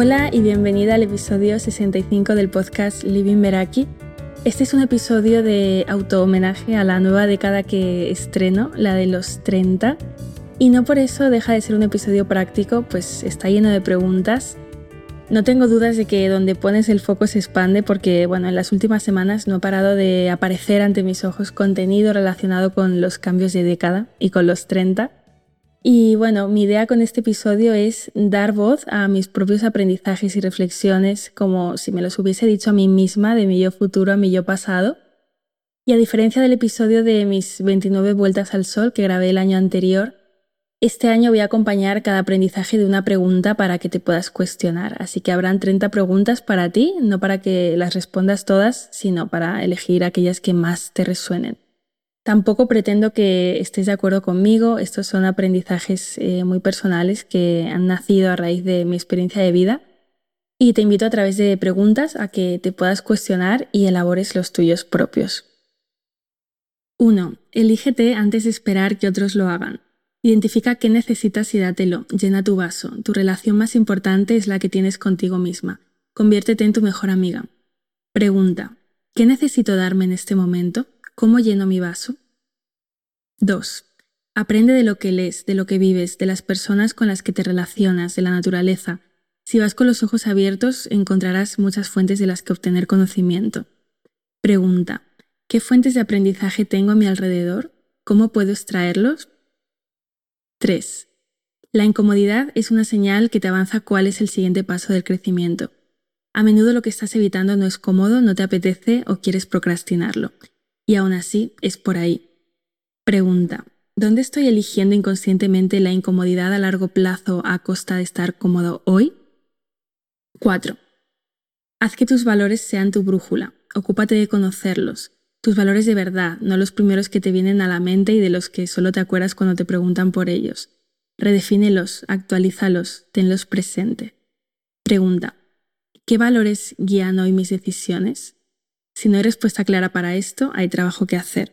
Hola y bienvenida al episodio 65 del podcast Living Meraki. Este es un episodio de auto-homenaje a la nueva década que estreno, la de los 30. Y no por eso deja de ser un episodio práctico, pues está lleno de preguntas. No tengo dudas de que donde pones el foco se expande porque, bueno, en las últimas semanas no ha parado de aparecer ante mis ojos contenido relacionado con los cambios de década y con los 30. Y bueno, mi idea con este episodio es dar voz a mis propios aprendizajes y reflexiones como si me los hubiese dicho a mí misma, de mi yo futuro a mi yo pasado. Y a diferencia del episodio de mis 29 vueltas al sol que grabé el año anterior, este año voy a acompañar cada aprendizaje de una pregunta para que te puedas cuestionar. Así que habrán 30 preguntas para ti, no para que las respondas todas, sino para elegir aquellas que más te resuenen. Tampoco pretendo que estés de acuerdo conmigo, estos son aprendizajes eh, muy personales que han nacido a raíz de mi experiencia de vida y te invito a través de preguntas a que te puedas cuestionar y elabores los tuyos propios. 1. Elígete antes de esperar que otros lo hagan. Identifica qué necesitas y dátelo. Llena tu vaso. Tu relación más importante es la que tienes contigo misma. Conviértete en tu mejor amiga. Pregunta. ¿Qué necesito darme en este momento? ¿Cómo lleno mi vaso? 2. Aprende de lo que lees, de lo que vives, de las personas con las que te relacionas, de la naturaleza. Si vas con los ojos abiertos, encontrarás muchas fuentes de las que obtener conocimiento. Pregunta. ¿Qué fuentes de aprendizaje tengo a mi alrededor? ¿Cómo puedo extraerlos? 3. La incomodidad es una señal que te avanza cuál es el siguiente paso del crecimiento. A menudo lo que estás evitando no es cómodo, no te apetece o quieres procrastinarlo. Y aún así es por ahí. Pregunta. ¿Dónde estoy eligiendo inconscientemente la incomodidad a largo plazo a costa de estar cómodo hoy? 4. Haz que tus valores sean tu brújula. Ocúpate de conocerlos. Tus valores de verdad, no los primeros que te vienen a la mente y de los que solo te acuerdas cuando te preguntan por ellos. Redefínelos, actualízalos, tenlos presente. Pregunta. ¿Qué valores guían hoy mis decisiones? Si no hay respuesta clara para esto, hay trabajo que hacer.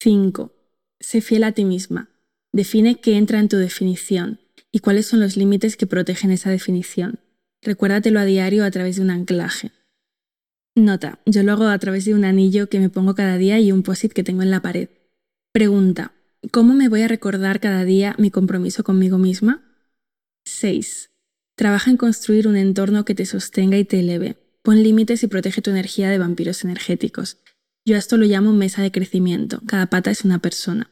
5. Sé fiel a ti misma. Define qué entra en tu definición y cuáles son los límites que protegen esa definición. Recuérdatelo a diario a través de un anclaje. Nota, yo lo hago a través de un anillo que me pongo cada día y un posit que tengo en la pared. Pregunta, ¿cómo me voy a recordar cada día mi compromiso conmigo misma? 6. Trabaja en construir un entorno que te sostenga y te eleve. Pon límites y protege tu energía de vampiros energéticos. Yo a esto lo llamo mesa de crecimiento. Cada pata es una persona.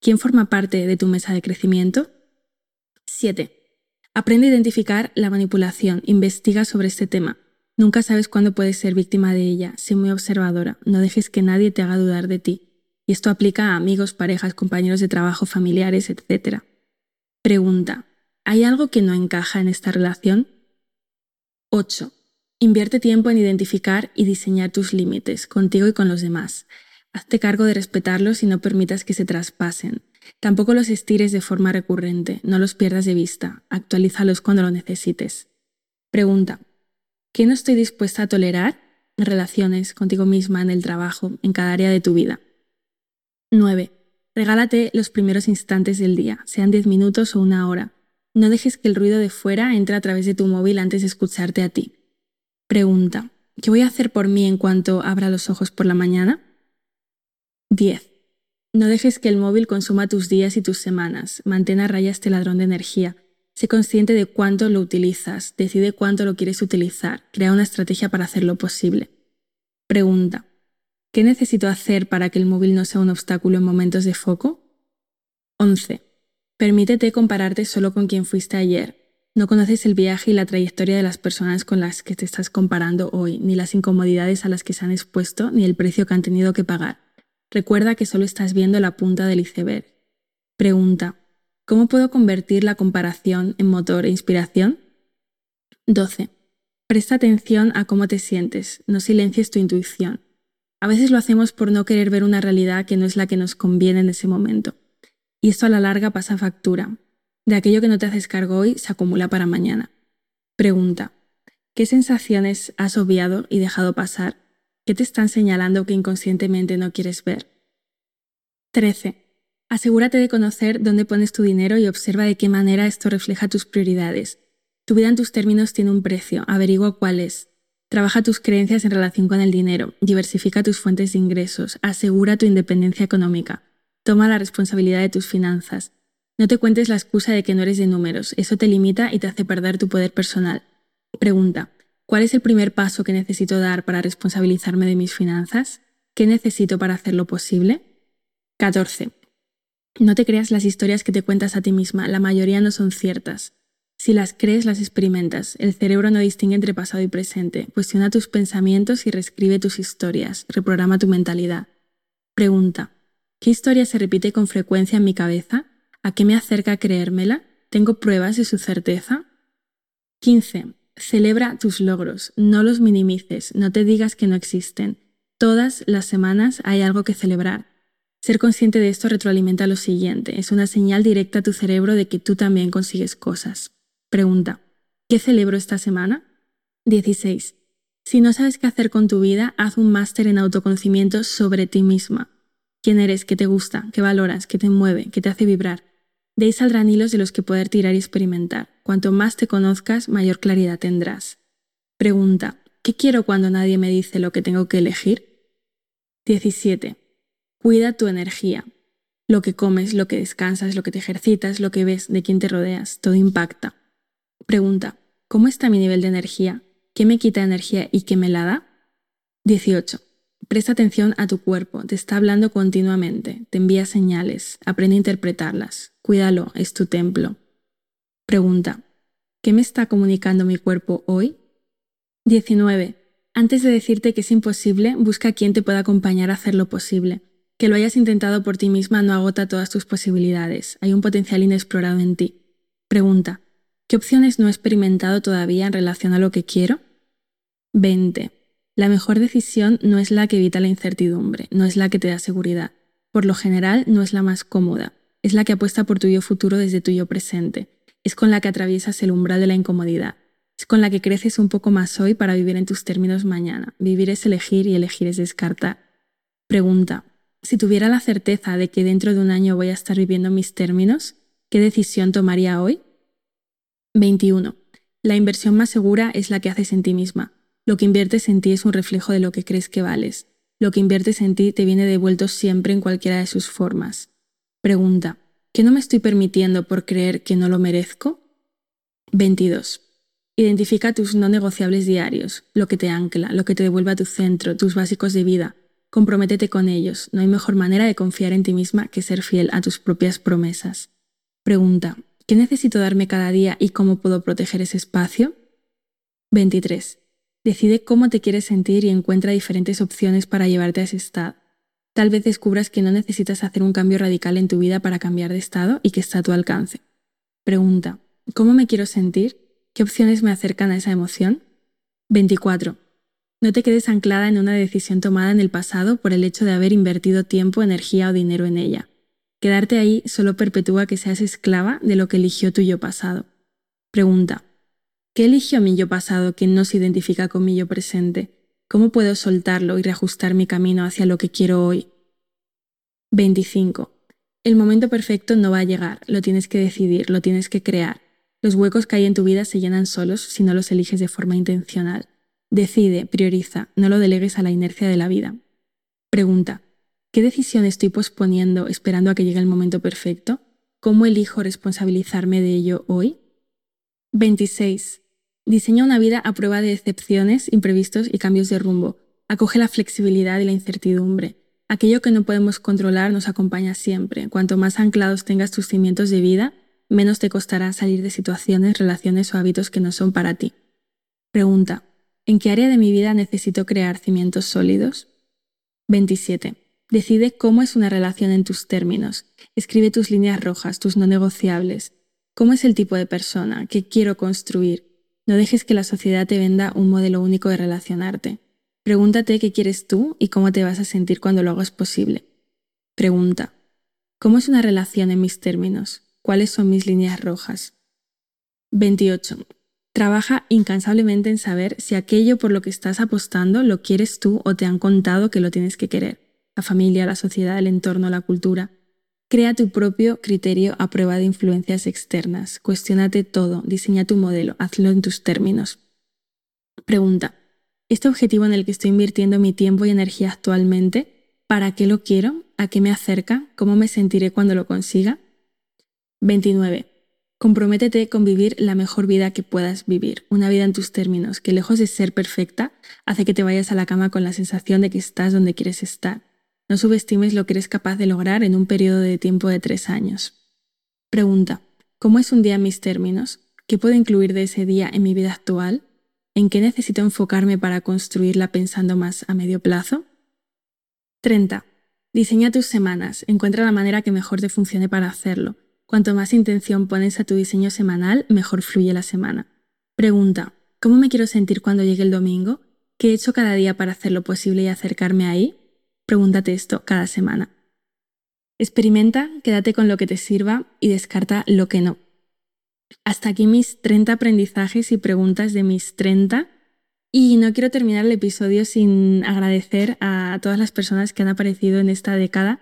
¿Quién forma parte de tu mesa de crecimiento? 7. Aprende a identificar la manipulación. Investiga sobre este tema. Nunca sabes cuándo puedes ser víctima de ella. Sé muy observadora. No dejes que nadie te haga dudar de ti. Y esto aplica a amigos, parejas, compañeros de trabajo, familiares, etc. Pregunta. ¿Hay algo que no encaja en esta relación? 8. Invierte tiempo en identificar y diseñar tus límites, contigo y con los demás. Hazte cargo de respetarlos y no permitas que se traspasen. Tampoco los estires de forma recurrente, no los pierdas de vista, actualízalos cuando lo necesites. Pregunta. ¿Qué no estoy dispuesta a tolerar? En relaciones, contigo misma, en el trabajo, en cada área de tu vida. 9. Regálate los primeros instantes del día, sean 10 minutos o una hora. No dejes que el ruido de fuera entre a través de tu móvil antes de escucharte a ti. Pregunta. ¿Qué voy a hacer por mí en cuanto abra los ojos por la mañana? 10. No dejes que el móvil consuma tus días y tus semanas. Mantén a raya este ladrón de energía. Sé consciente de cuánto lo utilizas. Decide cuánto lo quieres utilizar. Crea una estrategia para hacerlo posible. Pregunta. ¿Qué necesito hacer para que el móvil no sea un obstáculo en momentos de foco? 11. Permítete compararte solo con quien fuiste ayer. No conoces el viaje y la trayectoria de las personas con las que te estás comparando hoy, ni las incomodidades a las que se han expuesto, ni el precio que han tenido que pagar. Recuerda que solo estás viendo la punta del iceberg. Pregunta. ¿Cómo puedo convertir la comparación en motor e inspiración? 12. Presta atención a cómo te sientes, no silencies tu intuición. A veces lo hacemos por no querer ver una realidad que no es la que nos conviene en ese momento. Y esto a la larga pasa factura, de aquello que no te haces cargo hoy se acumula para mañana. Pregunta. ¿Qué sensaciones has obviado y dejado pasar? ¿Qué te están señalando que inconscientemente no quieres ver? 13. Asegúrate de conocer dónde pones tu dinero y observa de qué manera esto refleja tus prioridades. Tu vida en tus términos tiene un precio, averigua cuál es. Trabaja tus creencias en relación con el dinero, diversifica tus fuentes de ingresos, asegura tu independencia económica, toma la responsabilidad de tus finanzas. No te cuentes la excusa de que no eres de números, eso te limita y te hace perder tu poder personal. Pregunta, ¿cuál es el primer paso que necesito dar para responsabilizarme de mis finanzas? ¿Qué necesito para hacerlo posible? 14. No te creas las historias que te cuentas a ti misma, la mayoría no son ciertas. Si las crees, las experimentas. El cerebro no distingue entre pasado y presente. Cuestiona tus pensamientos y reescribe tus historias. Reprograma tu mentalidad. Pregunta. ¿Qué historia se repite con frecuencia en mi cabeza? ¿A qué me acerca creérmela? ¿Tengo pruebas de su certeza? 15. Celebra tus logros. No los minimices. No te digas que no existen. Todas las semanas hay algo que celebrar. Ser consciente de esto retroalimenta lo siguiente. Es una señal directa a tu cerebro de que tú también consigues cosas. Pregunta. ¿Qué celebro esta semana? 16. Si no sabes qué hacer con tu vida, haz un máster en autoconocimiento sobre ti misma. ¿Quién eres? ¿Qué te gusta? ¿Qué valoras? ¿Qué te mueve? ¿Qué te hace vibrar? De ahí saldrán hilos de los que poder tirar y experimentar. Cuanto más te conozcas, mayor claridad tendrás. Pregunta. ¿Qué quiero cuando nadie me dice lo que tengo que elegir? 17. Cuida tu energía. Lo que comes, lo que descansas, lo que te ejercitas, lo que ves, de quién te rodeas, todo impacta. Pregunta, ¿cómo está mi nivel de energía? ¿Qué me quita energía y qué me la da? 18. Presta atención a tu cuerpo, te está hablando continuamente, te envía señales, aprende a interpretarlas. Cuídalo, es tu templo. Pregunta, ¿qué me está comunicando mi cuerpo hoy? 19. Antes de decirte que es imposible, busca a quien te pueda acompañar a hacer lo posible. Que lo hayas intentado por ti misma no agota todas tus posibilidades, hay un potencial inexplorado en ti. Pregunta, ¿Qué opciones no he experimentado todavía en relación a lo que quiero? 20. La mejor decisión no es la que evita la incertidumbre, no es la que te da seguridad. Por lo general, no es la más cómoda, es la que apuesta por tu yo futuro desde tu yo presente, es con la que atraviesas el umbral de la incomodidad, es con la que creces un poco más hoy para vivir en tus términos mañana. Vivir es elegir y elegir es descartar. Pregunta, si tuviera la certeza de que dentro de un año voy a estar viviendo mis términos, ¿qué decisión tomaría hoy? 21. La inversión más segura es la que haces en ti misma. Lo que inviertes en ti es un reflejo de lo que crees que vales. Lo que inviertes en ti te viene devuelto siempre en cualquiera de sus formas. Pregunta. ¿Qué no me estoy permitiendo por creer que no lo merezco? 22. Identifica tus no negociables diarios, lo que te ancla, lo que te devuelve a tu centro, tus básicos de vida. Comprométete con ellos. No hay mejor manera de confiar en ti misma que ser fiel a tus propias promesas. Pregunta. ¿Qué necesito darme cada día y cómo puedo proteger ese espacio? 23. Decide cómo te quieres sentir y encuentra diferentes opciones para llevarte a ese estado. Tal vez descubras que no necesitas hacer un cambio radical en tu vida para cambiar de estado y que está a tu alcance. Pregunta, ¿cómo me quiero sentir? ¿Qué opciones me acercan a esa emoción? 24. No te quedes anclada en una decisión tomada en el pasado por el hecho de haber invertido tiempo, energía o dinero en ella. Quedarte ahí solo perpetúa que seas esclava de lo que eligió tu yo pasado. Pregunta. ¿Qué eligió mi yo pasado que no se identifica con mi yo presente? ¿Cómo puedo soltarlo y reajustar mi camino hacia lo que quiero hoy? 25. El momento perfecto no va a llegar, lo tienes que decidir, lo tienes que crear. Los huecos que hay en tu vida se llenan solos si no los eliges de forma intencional. Decide, prioriza, no lo delegues a la inercia de la vida. Pregunta. ¿Qué decisión estoy posponiendo esperando a que llegue el momento perfecto? ¿Cómo elijo responsabilizarme de ello hoy? 26. Diseña una vida a prueba de excepciones, imprevistos y cambios de rumbo. Acoge la flexibilidad y la incertidumbre. Aquello que no podemos controlar nos acompaña siempre. Cuanto más anclados tengas tus cimientos de vida, menos te costará salir de situaciones, relaciones o hábitos que no son para ti. Pregunta. ¿En qué área de mi vida necesito crear cimientos sólidos? 27. Decide cómo es una relación en tus términos. Escribe tus líneas rojas, tus no negociables. ¿Cómo es el tipo de persona? ¿Qué quiero construir? No dejes que la sociedad te venda un modelo único de relacionarte. Pregúntate qué quieres tú y cómo te vas a sentir cuando lo hagas posible. Pregunta. ¿Cómo es una relación en mis términos? ¿Cuáles son mis líneas rojas? 28. Trabaja incansablemente en saber si aquello por lo que estás apostando lo quieres tú o te han contado que lo tienes que querer la familia, la sociedad, el entorno, la cultura. Crea tu propio criterio a prueba de influencias externas. Cuestiónate todo, diseña tu modelo, hazlo en tus términos. Pregunta. ¿Este objetivo en el que estoy invirtiendo mi tiempo y energía actualmente, para qué lo quiero? ¿A qué me acerca? ¿Cómo me sentiré cuando lo consiga? 29. Comprométete con vivir la mejor vida que puedas vivir, una vida en tus términos, que lejos de ser perfecta, hace que te vayas a la cama con la sensación de que estás donde quieres estar. No subestimes lo que eres capaz de lograr en un periodo de tiempo de tres años. Pregunta, ¿cómo es un día en mis términos? ¿Qué puedo incluir de ese día en mi vida actual? ¿En qué necesito enfocarme para construirla pensando más a medio plazo? 30. Diseña tus semanas, encuentra la manera que mejor te funcione para hacerlo. Cuanto más intención pones a tu diseño semanal, mejor fluye la semana. Pregunta, ¿cómo me quiero sentir cuando llegue el domingo? ¿Qué he hecho cada día para hacerlo posible y acercarme ahí? Pregúntate esto cada semana. Experimenta, quédate con lo que te sirva y descarta lo que no. Hasta aquí mis 30 aprendizajes y preguntas de mis 30. Y no quiero terminar el episodio sin agradecer a todas las personas que han aparecido en esta década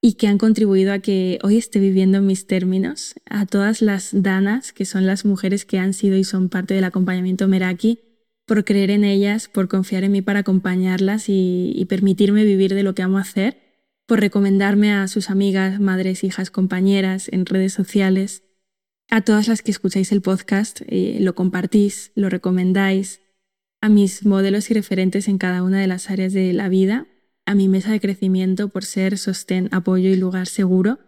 y que han contribuido a que hoy esté viviendo en mis términos, a todas las danas, que son las mujeres que han sido y son parte del acompañamiento Meraki, por creer en ellas, por confiar en mí para acompañarlas y, permitirme vivir de lo que amo hacer, por recomendarme a sus amigas, madres, hijas, compañeras en redes sociales, a todas las que escucháis el podcast, eh, lo compartís, lo recomendáis, a mis modelos y referentes en cada una de las áreas de la vida, a mi mesa de crecimiento por ser sostén, apoyo y lugar seguro,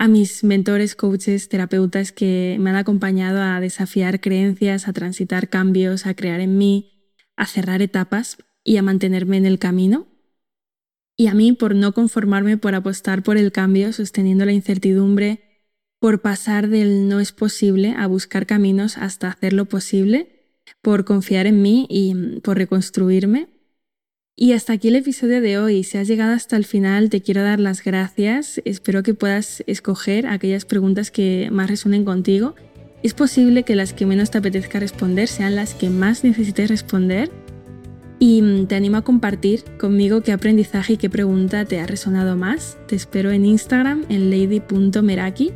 a mis mentores, coaches, terapeutas que me han acompañado a desafiar creencias, a transitar cambios, a crear en mí, a cerrar etapas y a mantenerme en el camino. Y a mí por no conformarme, por apostar por el cambio, sosteniendo la incertidumbre, por pasar del no es posible a buscar caminos hasta hacerlo posible, por confiar en mí y por reconstruirme y hasta aquí el episodio de hoy. Si has llegado hasta el final, te quiero dar las gracias. Espero que puedas escoger aquellas preguntas que más resuenen contigo. Es posible que las que menos te apetezca responder sean las que más necesites responder. Y mm, te animo a compartir conmigo qué aprendizaje y qué pregunta te ha resonado más. Te espero en Instagram en lady.meraki.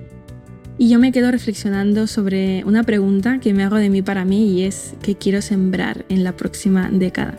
Y yo me quedo reflexionando sobre una pregunta que me hago de mí para mí y es qué quiero sembrar en la próxima década.